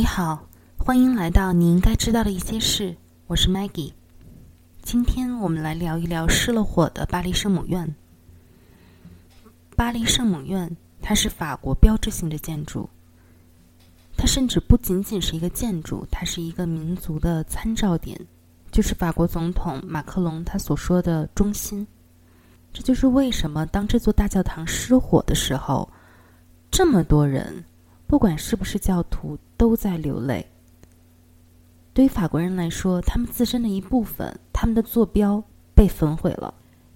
你好，欢迎来到你应该知道的一些事。我是 Maggie，今天我们来聊一聊失了火的巴黎圣母院。巴黎圣母院，它是法国标志性的建筑。它甚至不仅仅是一个建筑，它是一个民族的参照点，就是法国总统马克龙他所说的中心。这就是为什么当这座大教堂失火的时候，这么多人，不管是不是教徒，都在流泪。对于法国人来说，他们自身的一部分，他们的坐标被焚毁了。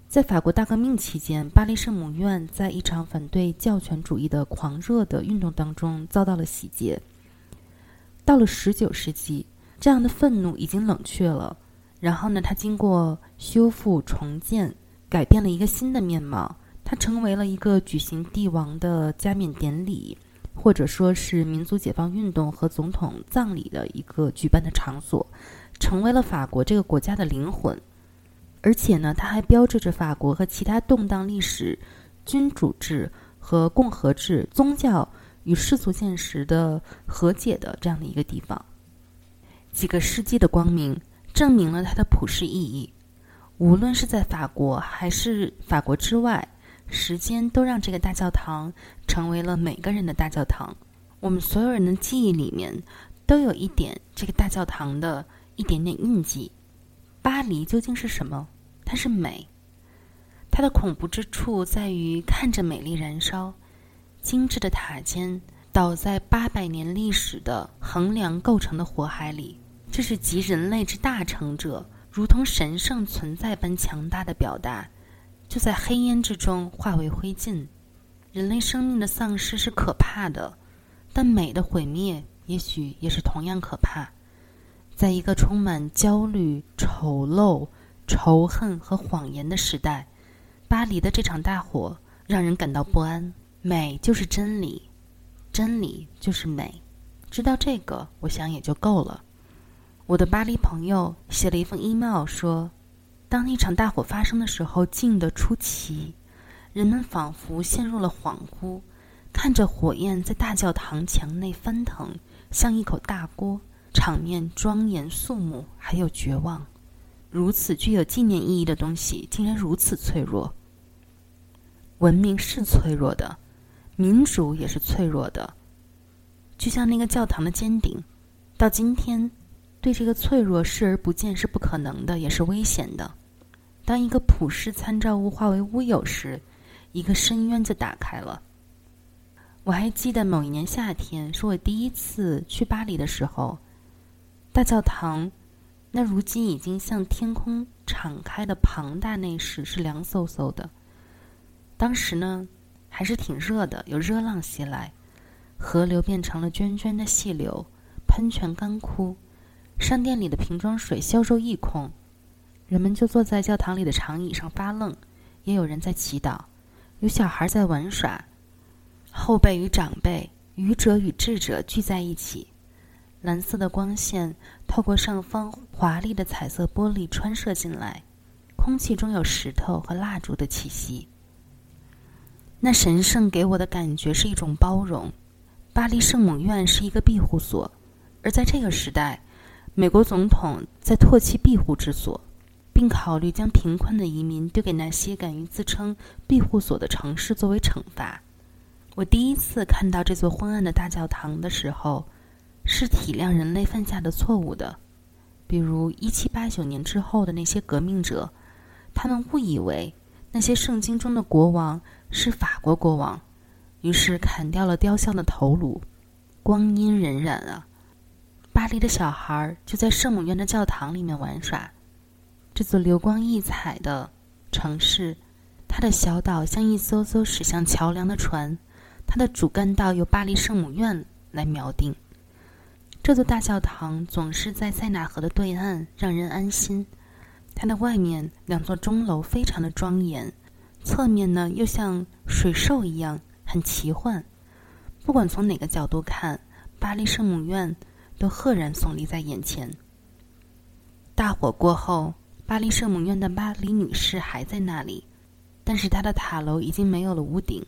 在法国大革命期间，巴黎圣母院在一场反对教权主义的狂热的运动当中遭到了洗劫。到了十九世纪，这样的愤怒已经冷却了。然后呢，它经过修复重建。改变了一个新的面貌，它成为了一个举行帝王的加冕典礼，或者说是民族解放运动和总统葬礼的一个举办的场所，成为了法国这个国家的灵魂。而且呢，它还标志着法国和其他动荡历史、君主制和共和制、宗教与世俗现实的和解的这样的一个地方。几个世纪的光明证明了它的普世意义。无论是在法国还是法国之外，时间都让这个大教堂成为了每个人的大教堂。我们所有人的记忆里面都有一点这个大教堂的一点点印记。巴黎究竟是什么？它是美。它的恐怖之处在于看着美丽燃烧，精致的塔尖倒在八百年历史的横梁构成的火海里。这是集人类之大成者。如同神圣存在般强大的表达，就在黑烟之中化为灰烬。人类生命的丧失是可怕的，但美的毁灭也许也是同样可怕。在一个充满焦虑、丑陋、仇恨和谎言的时代，巴黎的这场大火让人感到不安。美就是真理，真理就是美。知道这个，我想也就够了。我的巴黎朋友写了一封 email 说：“当那场大火发生的时候，静得出奇，人们仿佛陷入了恍惚，看着火焰在大教堂墙内翻腾，像一口大锅，场面庄严肃穆，还有绝望。如此具有纪念意义的东西，竟然如此脆弱。文明是脆弱的，民主也是脆弱的，就像那个教堂的尖顶，到今天。”对这个脆弱视而不见是不可能的，也是危险的。当一个普世参照物化为乌有时，一个深渊就打开了。我还记得某一年夏天，是我第一次去巴黎的时候，大教堂那如今已经向天空敞开的庞大内饰是凉飕飕的。当时呢，还是挺热的，有热浪袭来，河流变成了涓涓的细流，喷泉干枯。商店里的瓶装水销售一空，人们就坐在教堂里的长椅上发愣，也有人在祈祷，有小孩在玩耍，后辈与长辈、愚者与智者聚在一起，蓝色的光线透过上方华丽的彩色玻璃穿射进来，空气中有石头和蜡烛的气息。那神圣给我的感觉是一种包容。巴黎圣母院是一个庇护所，而在这个时代。美国总统在唾弃庇护之所，并考虑将贫困的移民丢给那些敢于自称庇护所的城市作为惩罚。我第一次看到这座昏暗的大教堂的时候，是体谅人类犯下的错误的，比如一七八九年之后的那些革命者，他们误以为那些圣经中的国王是法国国王，于是砍掉了雕像的头颅。光阴荏苒啊！巴黎的小孩就在圣母院的教堂里面玩耍。这座流光溢彩的城市，它的小岛像一艘艘驶向桥梁的船，它的主干道由巴黎圣母院来锚定。这座大教堂总是在塞纳河的对岸，让人安心。它的外面两座钟楼非常的庄严，侧面呢又像水兽一样很奇幻。不管从哪个角度看，巴黎圣母院。都赫然耸立在眼前。大火过后，巴黎圣母院的巴黎女士还在那里，但是她的塔楼已经没有了屋顶。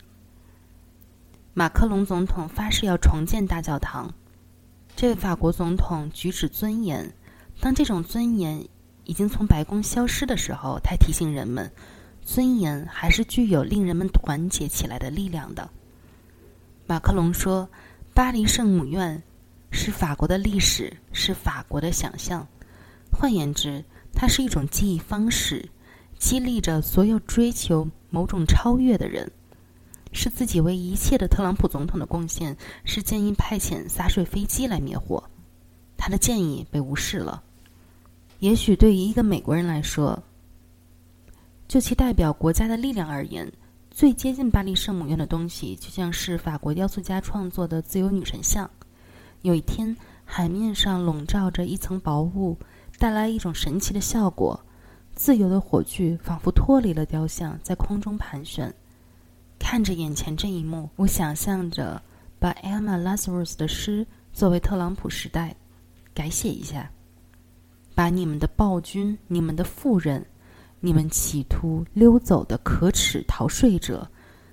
马克龙总统发誓要重建大教堂，这位法国总统举止尊严。当这种尊严已经从白宫消失的时候，他提醒人们，尊严还是具有令人们团结起来的力量的。马克龙说：“巴黎圣母院是法国的历史，是法国的想象。换言之，它是一种记忆方式，激励着所有追求某种超越的人。是自己为一切的特朗普总统的贡献，是建议派遣洒水飞机来灭火。他的建议被无视了。”也许对于一个美国人来说，就其代表国家的力量而言，最接近巴黎圣母院的东西，就像是法国雕塑家创作的自由女神像。有一天，海面上笼罩着一层薄雾，带来一种神奇的效果。自由的火炬仿佛脱离了雕像，在空中盘旋。看着眼前这一幕，我想象着把 Emma Lazarus 的诗作为特朗普时代改写一下。把你们的暴君、你们的富人、你们企图溜走的可耻逃税者、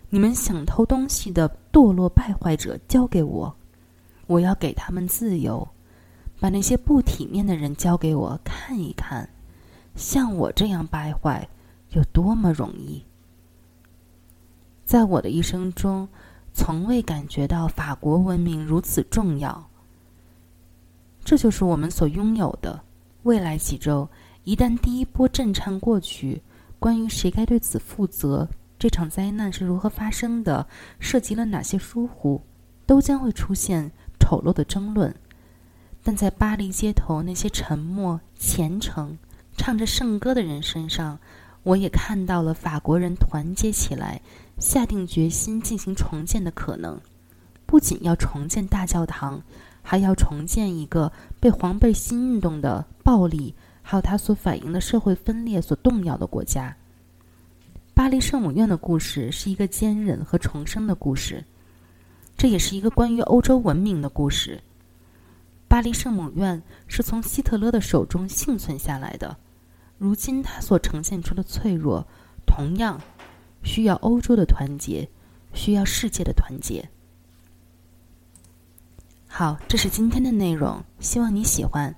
你们想偷东西的堕落败坏者交给我，我要给他们自由。把那些不体面的人交给我看一看，像我这样败坏有多么容易。在我的一生中，从未感觉到法国文明如此重要。这就是我们所拥有的。未来几周，一旦第一波震颤过去，关于谁该对此负责，这场灾难是如何发生的，涉及了哪些疏忽，都将会出现丑陋的争论。但在巴黎街头那些沉默、虔诚、唱着圣歌的人身上，我也看到了法国人团结起来、下定决心进行重建的可能。不仅要重建大教堂。还要重建一个被黄背心运动的暴力，还有它所反映的社会分裂所动摇的国家。巴黎圣母院的故事是一个坚韧和重生的故事，这也是一个关于欧洲文明的故事。巴黎圣母院是从希特勒的手中幸存下来的，如今它所呈现出的脆弱，同样需要欧洲的团结，需要世界的团结。好，这是今天的内容，希望你喜欢。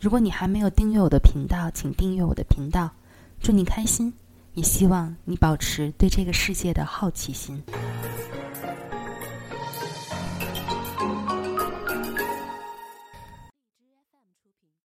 如果你还没有订阅我的频道，请订阅我的频道。祝你开心，也希望你保持对这个世界的好奇心。